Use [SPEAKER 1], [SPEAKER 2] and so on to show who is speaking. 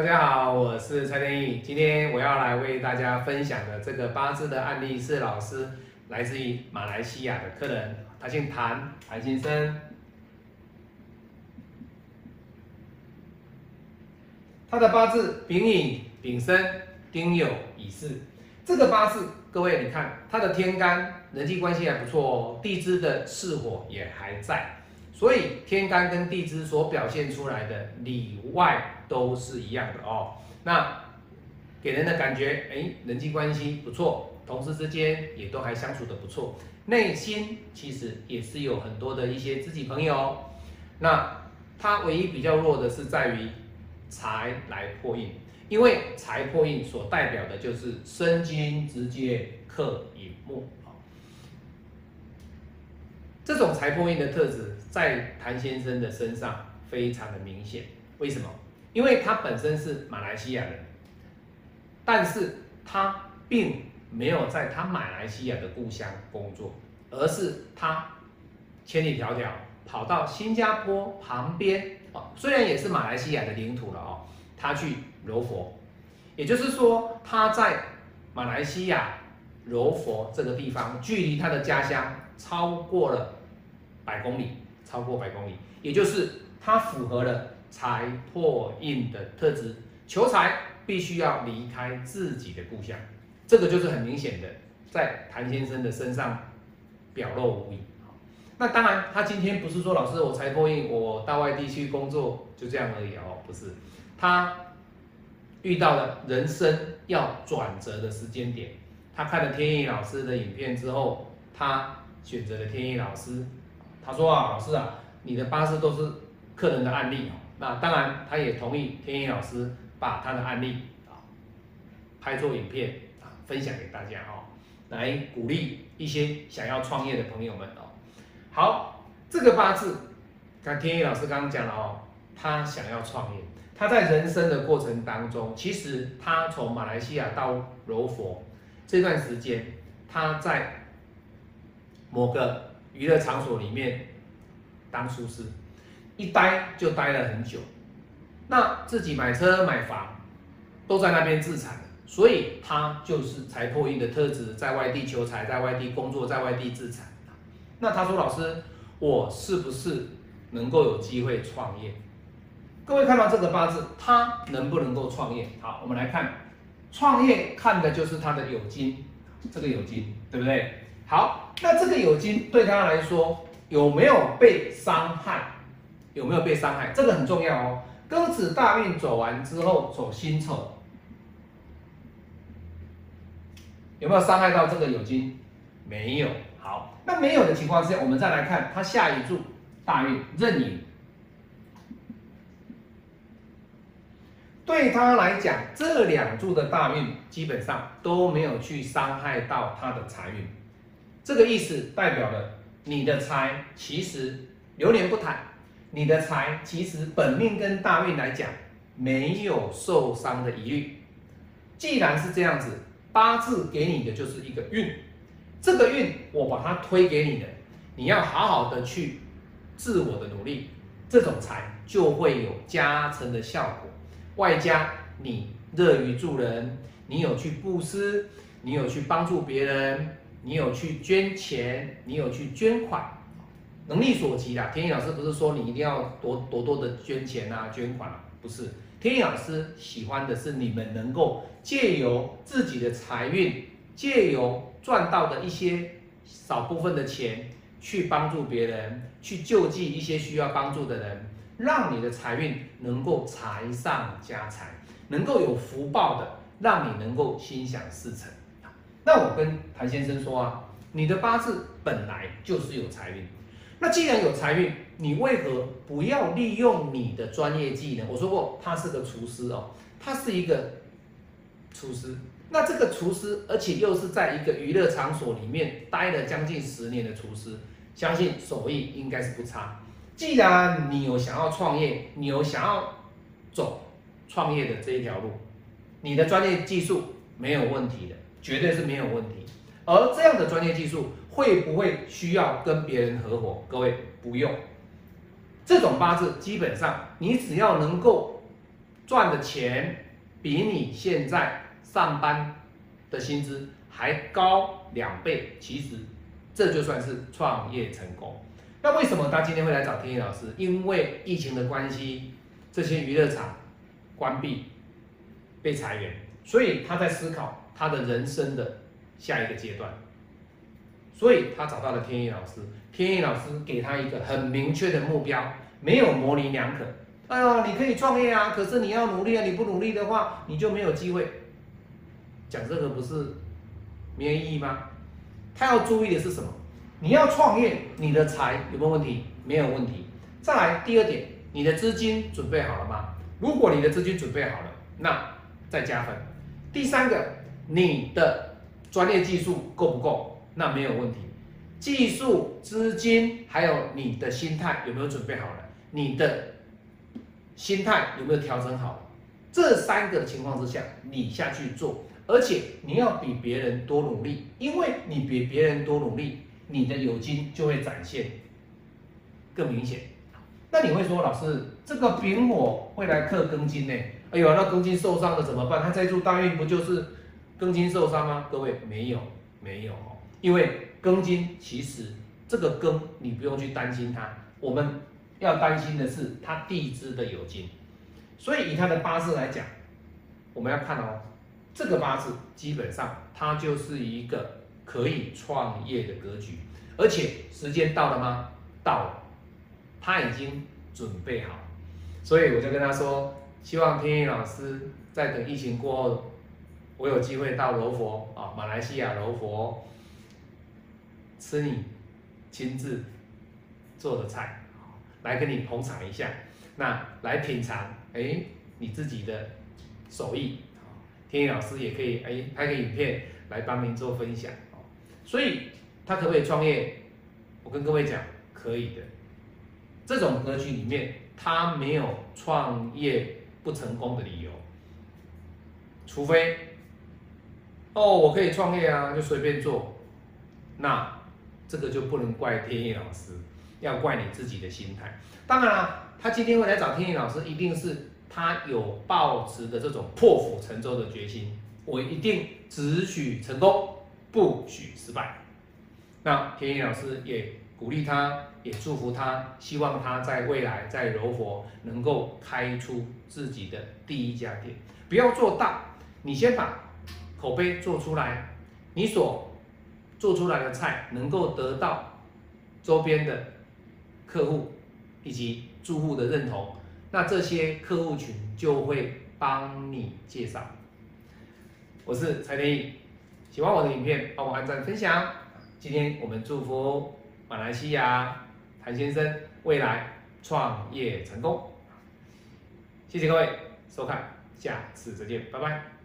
[SPEAKER 1] 大家好，我是蔡天意。今天我要来为大家分享的这个八字的案例是老师来自于马来西亚的客人，他姓谭，谭先生。他的八字丙寅、丙申、丁酉、乙巳。这个八字，各位你看，他的天干人际关系还不错哦，地支的巳火也还在。所以天干跟地支所表现出来的里外都是一样的哦。那给人的感觉，哎，人际关系不错，同事之间也都还相处的不错，内心其实也是有很多的一些知己朋友。那他唯一比较弱的是在于财来破印，因为财破印所代表的就是生金直接克引木。这种财破印的特质在谭先生的身上非常的明显。为什么？因为他本身是马来西亚人，但是他并没有在他马来西亚的故乡工作，而是他千里迢迢跑到新加坡旁边哦，虽然也是马来西亚的领土了哦，他去柔佛，也就是说他在马来西亚柔佛这个地方，距离他的家乡超过了。百公里，超过百公里，也就是他符合了财破印的特质。求财必须要离开自己的故乡，这个就是很明显的，在谭先生的身上表露无遗。那当然，他今天不是说老师我财破印，我到外地去工作就这样而已哦，不是，他遇到了人生要转折的时间点。他看了天意老师的影片之后，他选择了天意老师。他说啊，老师啊，你的八字都是客人的案例哦。那当然，他也同意天一老师把他的案例啊拍做影片啊分享给大家哦，来鼓励一些想要创业的朋友们哦。好，这个八字，看天一老师刚刚讲了哦，他想要创业，他在人生的过程当中，其实他从马来西亚到柔佛这段时间，他在某个。娱乐场所里面当厨师，一待就待了很久。那自己买车买房都在那边自产所以他就是财破印的特质，在外地求财，在外地工作，在外地自产。那他说：“老师，我是不是能够有机会创业？”各位看到这个八字，他能不能够创业？好，我们来看创业，看的就是他的有金，这个有金，对不对？好，那这个有金对他来说有没有被伤害？有没有被伤害？这个很重要哦。庚子大运走完之后走辛丑，有没有伤害到这个酉金？没有。好，那没有的情况下，我们再来看他下一柱大运壬寅，对他来讲，这两柱的大运基本上都没有去伤害到他的财运。这个意思代表了你的财其实流年不谈，你的财其实本命跟大运来讲没有受伤的疑虑。既然是这样子，八字给你的就是一个运，这个运我把它推给你的，你要好好的去自我的努力，这种财就会有加成的效果。外加你乐于助人，你有去布施，你有去帮助别人。你有去捐钱，你有去捐款，能力所及啦。天意老师不是说你一定要多多多的捐钱啊、捐款啊，不是。天意老师喜欢的是你们能够借由自己的财运，借由赚到的一些少部分的钱，去帮助别人，去救济一些需要帮助的人，让你的财运能够财上加财，能够有福报的，让你能够心想事成。那我跟谭先生说啊，你的八字本来就是有财运，那既然有财运，你为何不要利用你的专业技能？我说过，他是个厨师哦，他是一个厨师。那这个厨师，而且又是在一个娱乐场所里面待了将近十年的厨师，相信手艺应该是不差。既然你有想要创业，你有想要走创业的这一条路，你的专业技术没有问题的。绝对是没有问题，而这样的专业技术会不会需要跟别人合伙？各位不用，这种八字基本上你只要能够赚的钱比你现在上班的薪资还高两倍，其实这就算是创业成功。那为什么他今天会来找天意老师？因为疫情的关系，这些娱乐场关闭，被裁员，所以他在思考他的人生的下一个阶段。所以他找到了天意老师，天意老师给他一个很明确的目标，没有模棱两可。哎呦，你可以创业啊，可是你要努力啊，你不努力的话，你就没有机会。讲这个不是没有意义吗？他要注意的是什么？你要创业，你的财有没有问题？没有问题。再来第二点，你的资金准备好了吗？如果你的资金准备好了，那再加分。第三个，你的专业技术够不够？那没有问题，技术、资金还有你的心态有没有准备好了？你的心态有没有调整好？这三个情况之下，你下去做，而且你要比别人多努力，因为你比别人多努力，你的有金就会展现更明显。那你会说，老师，这个丙火会来克庚金呢？哎呦，那庚金受伤了怎么办？他这柱大运不就是庚金受伤吗？各位，没有，没有。因为庚金其实这个庚你不用去担心它，我们要担心的是它地支的有金，所以以他的八字来讲，我们要看哦，这个八字基本上它就是一个可以创业的格局，而且时间到了吗？到了，他已经准备好，所以我就跟他说，希望天意老师在等疫情过后，我有机会到柔佛啊，马来西亚柔佛。吃你亲自做的菜，来跟你捧场一下，那来品尝，哎，你自己的手艺，天意老师也可以，哎，拍个影片来帮您做分享，所以他可不可以创业？我跟各位讲，可以的。这种格局里面，他没有创业不成功的理由，除非，哦，我可以创业啊，就随便做，那。这个就不能怪天意老师，要怪你自己的心态。当然了，他今天会来找天意老师，一定是他有抱持的这种破釜沉舟的决心。我一定只许成功，不许失败。那天意老师也鼓励他，也祝福他，希望他在未来在柔佛能够开出自己的第一家店。不要做大，你先把口碑做出来，你所。做出来的菜能够得到周边的客户以及住户的认同，那这些客户群就会帮你介绍。我是蔡天意，喜欢我的影片帮我按赞分享。今天我们祝福马来西亚谭先生未来创业成功。谢谢各位收看，下次再见，拜拜。